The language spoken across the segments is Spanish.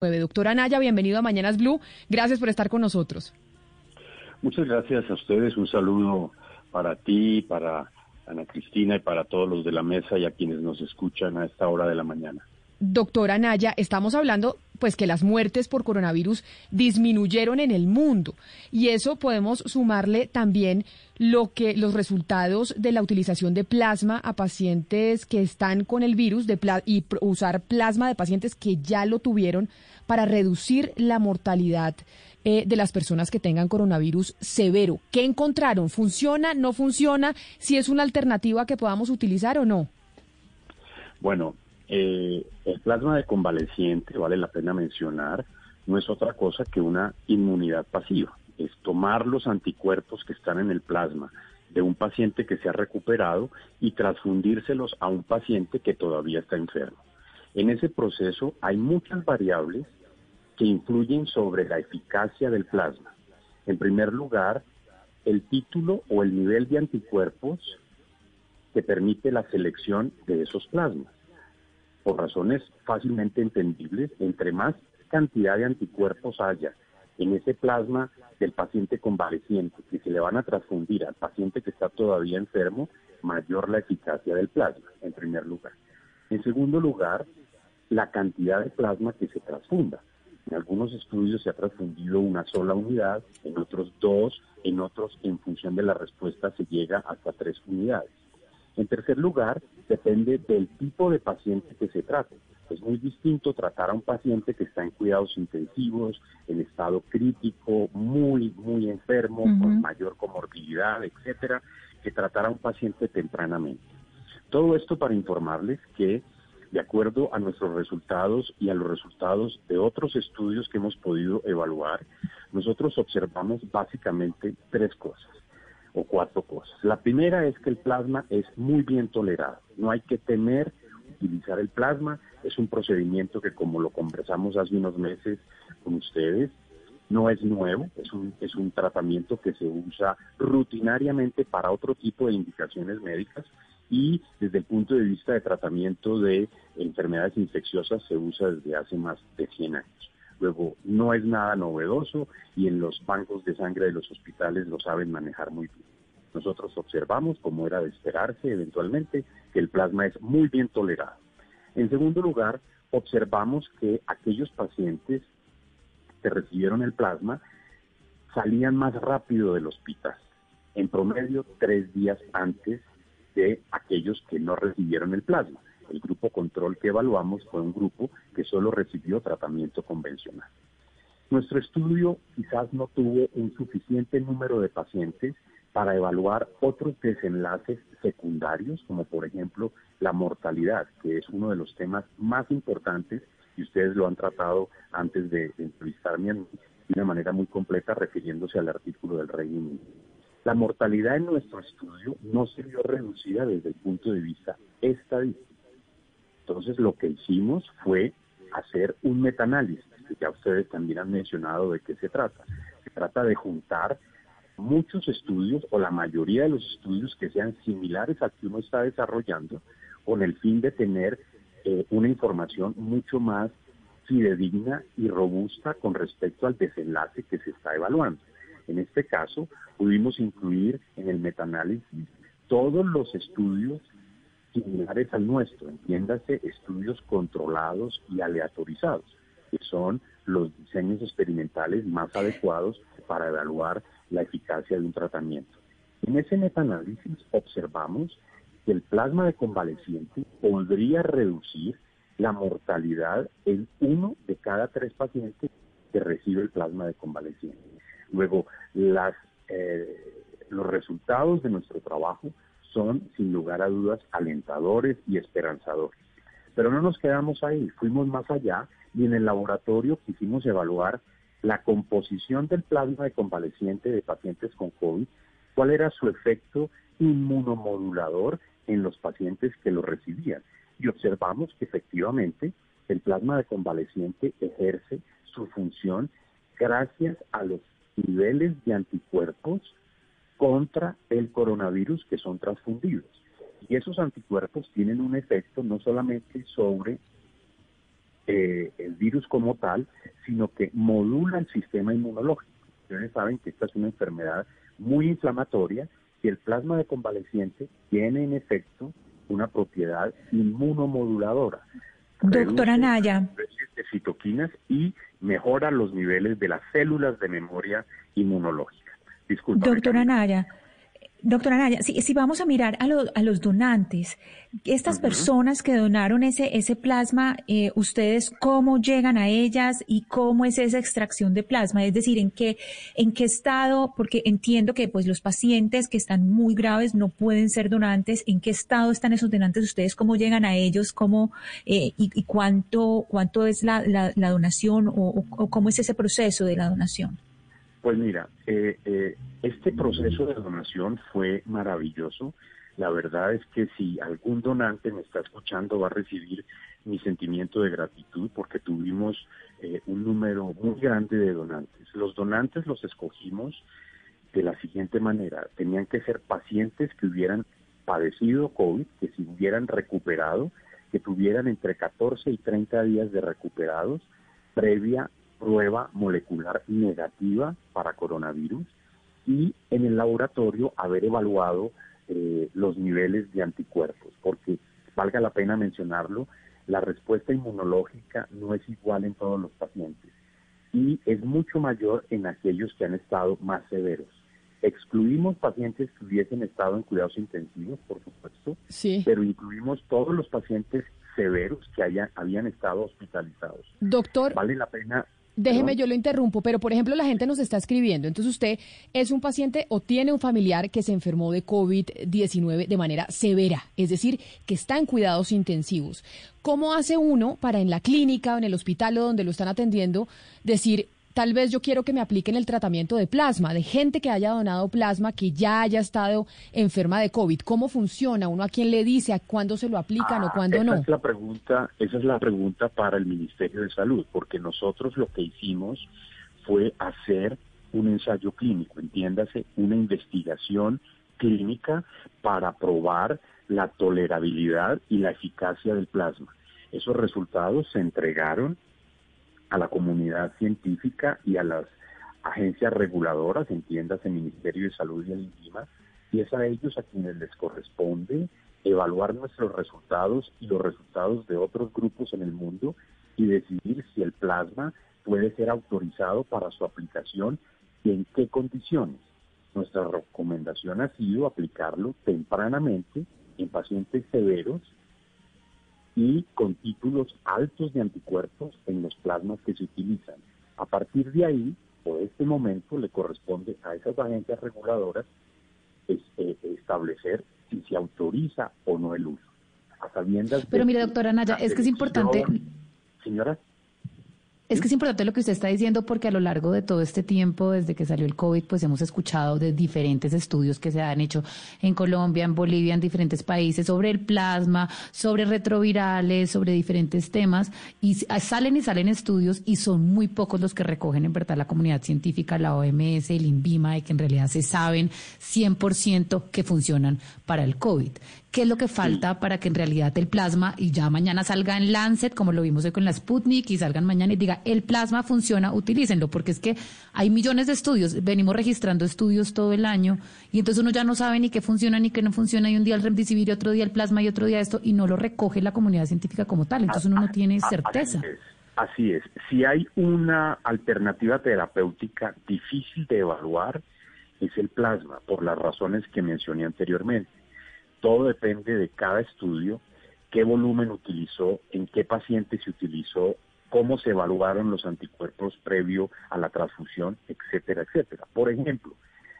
Doctora Naya, bienvenido a Mañanas Blue. Gracias por estar con nosotros. Muchas gracias a ustedes. Un saludo para ti, para Ana Cristina y para todos los de la mesa y a quienes nos escuchan a esta hora de la mañana. Doctora Naya, estamos hablando pues que las muertes por coronavirus disminuyeron en el mundo y eso podemos sumarle también lo que los resultados de la utilización de plasma a pacientes que están con el virus de y usar plasma de pacientes que ya lo tuvieron para reducir la mortalidad eh, de las personas que tengan coronavirus severo. ¿Qué encontraron? ¿Funciona? ¿No funciona? ¿Si es una alternativa que podamos utilizar o no? Bueno, eh, el plasma de convaleciente, vale la pena mencionar, no es otra cosa que una inmunidad pasiva. Es tomar los anticuerpos que están en el plasma de un paciente que se ha recuperado y transfundírselos a un paciente que todavía está enfermo. En ese proceso hay muchas variables que influyen sobre la eficacia del plasma. En primer lugar, el título o el nivel de anticuerpos que permite la selección de esos plasmas por razones fácilmente entendibles, entre más cantidad de anticuerpos haya en ese plasma del paciente convaleciente que se le van a transfundir al paciente que está todavía enfermo, mayor la eficacia del plasma, en primer lugar. En segundo lugar, la cantidad de plasma que se transfunda. En algunos estudios se ha transfundido una sola unidad, en otros dos, en otros, en función de la respuesta, se llega hasta tres unidades. En tercer lugar, depende del tipo de paciente que se trate. Es muy distinto tratar a un paciente que está en cuidados intensivos, en estado crítico, muy, muy enfermo, con mayor comorbilidad, etcétera, que tratar a un paciente tempranamente. Todo esto para informarles que, de acuerdo a nuestros resultados y a los resultados de otros estudios que hemos podido evaluar, nosotros observamos básicamente tres cosas o cuatro cosas. La primera es que el plasma es muy bien tolerado. No hay que temer utilizar el plasma. Es un procedimiento que, como lo conversamos hace unos meses con ustedes, no es nuevo, es un, es un tratamiento que se usa rutinariamente para otro tipo de indicaciones médicas y desde el punto de vista de tratamiento de enfermedades infecciosas se usa desde hace más de 100 años. Luego, no es nada novedoso y en los bancos de sangre de los hospitales lo saben manejar muy bien. Nosotros observamos, como era de esperarse eventualmente, que el plasma es muy bien tolerado. En segundo lugar, observamos que aquellos pacientes que recibieron el plasma salían más rápido del hospital, en promedio tres días antes de aquellos que no recibieron el plasma. El grupo control que evaluamos fue un grupo que solo recibió tratamiento convencional. Nuestro estudio quizás no tuvo un suficiente número de pacientes para evaluar otros desenlaces secundarios, como por ejemplo la mortalidad, que es uno de los temas más importantes y ustedes lo han tratado antes de entrevistarme de una manera muy completa refiriéndose al artículo del Reino Unido. La mortalidad en nuestro estudio no se vio reducida desde el punto de vista estadístico. Entonces lo que hicimos fue hacer un metaanálisis, que ya ustedes también han mencionado de qué se trata. Se trata de juntar muchos estudios o la mayoría de los estudios que sean similares al que uno está desarrollando con el fin de tener eh, una información mucho más fidedigna y robusta con respecto al desenlace que se está evaluando. En este caso, pudimos incluir en el metaanálisis todos los estudios similares al nuestro, entiéndase estudios controlados y aleatorizados, que son los diseños experimentales más adecuados para evaluar la eficacia de un tratamiento. En ese metaanálisis observamos que el plasma de convaleciente podría reducir la mortalidad en uno de cada tres pacientes que recibe el plasma de convaleciente. Luego, eh, los resultados de nuestro trabajo son, sin lugar a dudas, alentadores y esperanzadores. Pero no nos quedamos ahí, fuimos más allá y en el laboratorio quisimos evaluar la composición del plasma de convaleciente de pacientes con COVID, cuál era su efecto inmunomodulador en los pacientes que lo recibían. Y observamos que efectivamente el plasma de convaleciente ejerce su función gracias a los niveles de anticuerpos contra el coronavirus que son transfundidos. Y esos anticuerpos tienen un efecto no solamente sobre eh, el virus como tal, sino que modula el sistema inmunológico. Ustedes saben que esta es una enfermedad muy inflamatoria y el plasma de convaleciente tiene en efecto una propiedad inmunomoduladora. Doctora Naya. De citoquinas y mejora los niveles de las células de memoria inmunológica. Disculpa. Doctora Naya, Doctora Naya, si, si vamos a mirar a, a los donantes, estas personas que donaron ese, ese plasma, eh, ¿ustedes cómo llegan a ellas y cómo es esa extracción de plasma? Es decir, ¿en qué, en qué estado? Porque entiendo que pues los pacientes que están muy graves no pueden ser donantes. ¿En qué estado están esos donantes? ¿Ustedes cómo llegan a ellos? ¿Cómo, eh, y, cuánto, cuánto es la, la, donación o cómo es ese proceso de la donación? Pues mira, eh, eh, este proceso de donación fue maravilloso. La verdad es que si algún donante me está escuchando va a recibir mi sentimiento de gratitud porque tuvimos eh, un número muy grande de donantes. Los donantes los escogimos de la siguiente manera. Tenían que ser pacientes que hubieran padecido COVID, que se hubieran recuperado, que tuvieran entre 14 y 30 días de recuperados previa prueba molecular negativa para coronavirus y en el laboratorio haber evaluado eh, los niveles de anticuerpos, porque valga la pena mencionarlo, la respuesta inmunológica no es igual en todos los pacientes y es mucho mayor en aquellos que han estado más severos. Excluimos pacientes que hubiesen estado en cuidados intensivos, por supuesto, sí. pero incluimos todos los pacientes severos que hayan, habían estado hospitalizados. Doctor. Vale la pena Déjeme, yo lo interrumpo, pero por ejemplo la gente nos está escribiendo, entonces usted es un paciente o tiene un familiar que se enfermó de COVID-19 de manera severa, es decir, que está en cuidados intensivos. ¿Cómo hace uno para en la clínica o en el hospital o donde lo están atendiendo decir, tal vez yo quiero que me apliquen el tratamiento de plasma, de gente que haya donado plasma, que ya haya estado enferma de COVID. ¿Cómo funciona? ¿Uno a quién le dice? ¿A cuándo se lo aplican o ah, cuándo no? Es la pregunta, esa es la pregunta para el Ministerio de Salud, porque nosotros lo que hicimos fue hacer un ensayo clínico, entiéndase, una investigación clínica para probar la tolerabilidad y la eficacia del plasma. Esos resultados se entregaron a la comunidad científica y a las agencias reguladoras, entiendas el Ministerio de Salud y el INVIMA, y es a ellos a quienes les corresponde evaluar nuestros resultados y los resultados de otros grupos en el mundo y decidir si el plasma puede ser autorizado para su aplicación y en qué condiciones. Nuestra recomendación ha sido aplicarlo tempranamente en pacientes severos y con títulos altos de anticuerpos en los plasmas que se utilizan. A partir de ahí, por este momento, le corresponde a esas agencias reguladoras eh, establecer si se autoriza o no el uso. A Pero mire, doctora Naya, es que es importante... Señora. Es que es importante lo que usted está diciendo porque a lo largo de todo este tiempo, desde que salió el COVID, pues hemos escuchado de diferentes estudios que se han hecho en Colombia, en Bolivia, en diferentes países sobre el plasma, sobre retrovirales, sobre diferentes temas y salen y salen estudios y son muy pocos los que recogen en verdad la comunidad científica, la OMS, el INVIMA, de que en realidad se saben 100% que funcionan para el COVID. ¿Qué es lo que falta para que en realidad el plasma y ya mañana salga en Lancet, como lo vimos hoy con la Sputnik, y salgan mañana y diga, el plasma funciona, utilícenlo, porque es que hay millones de estudios, venimos registrando estudios todo el año, y entonces uno ya no sabe ni qué funciona ni qué no funciona, y un día el remdesivir, otro día el plasma y otro día esto, y no lo recoge la comunidad científica como tal, entonces uno no tiene certeza. Así es. Si hay una alternativa terapéutica difícil de evaluar, es el plasma, por las razones que mencioné anteriormente. Todo depende de cada estudio, qué volumen utilizó, en qué paciente se utilizó, cómo se evaluaron los anticuerpos previo a la transfusión, etcétera, etcétera. Por ejemplo,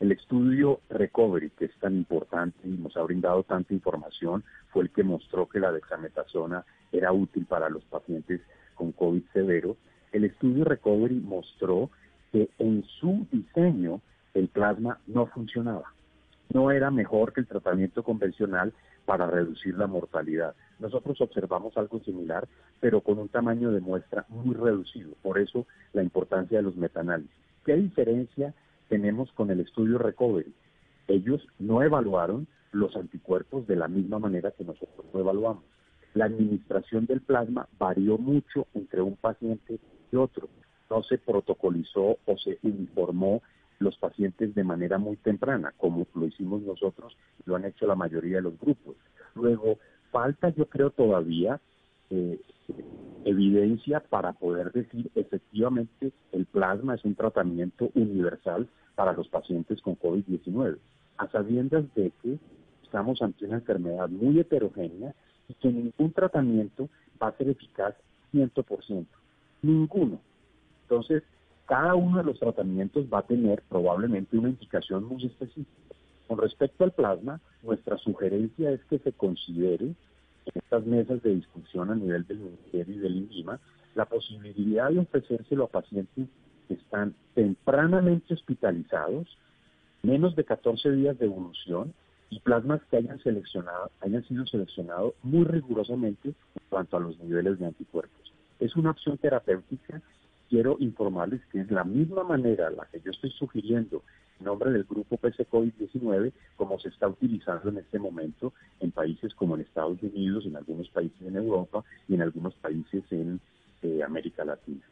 el estudio Recovery, que es tan importante y nos ha brindado tanta información, fue el que mostró que la dexametasona era útil para los pacientes con COVID severo. El estudio Recovery mostró que en su diseño el plasma no funcionaba no era mejor que el tratamiento convencional para reducir la mortalidad. Nosotros observamos algo similar, pero con un tamaño de muestra muy reducido. Por eso la importancia de los metaanálisis. ¿Qué diferencia tenemos con el estudio Recovery? Ellos no evaluaron los anticuerpos de la misma manera que nosotros lo evaluamos. la administración del plasma varió mucho entre un paciente y otro. No se protocolizó o se informó los pacientes de manera muy temprana, como lo hicimos nosotros, lo han hecho la mayoría de los grupos. Luego, falta yo creo todavía eh, evidencia para poder decir efectivamente el plasma es un tratamiento universal para los pacientes con COVID-19, a sabiendas de que estamos ante una enfermedad muy heterogénea y que ningún tratamiento va a ser eficaz 100%. Ninguno. Entonces, cada uno de los tratamientos va a tener probablemente una indicación muy específica. Con respecto al plasma, nuestra sugerencia es que se considere en estas mesas de discusión a nivel del Ministerio y del INVIMA la posibilidad de ofrecérselo a pacientes que están tempranamente hospitalizados, menos de 14 días de evolución y plasmas que hayan seleccionado, hayan sido seleccionados muy rigurosamente en cuanto a los niveles de anticuerpos. Es una opción terapéutica. Quiero informarles que es la misma manera la que yo estoy sugiriendo en nombre del grupo PC COVID-19 como se está utilizando en este momento en países como en Estados Unidos, en algunos países en Europa y en algunos países en eh, América Latina.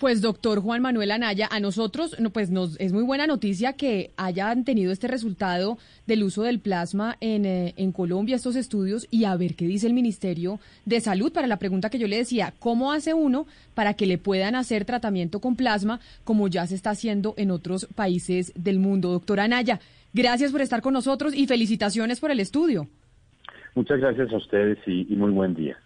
Pues doctor Juan Manuel Anaya, a nosotros pues nos es muy buena noticia que hayan tenido este resultado del uso del plasma en, eh, en, Colombia, estos estudios, y a ver qué dice el Ministerio de Salud para la pregunta que yo le decía, ¿cómo hace uno para que le puedan hacer tratamiento con plasma como ya se está haciendo en otros países del mundo? Doctora Anaya, gracias por estar con nosotros y felicitaciones por el estudio. Muchas gracias a ustedes y muy buen día.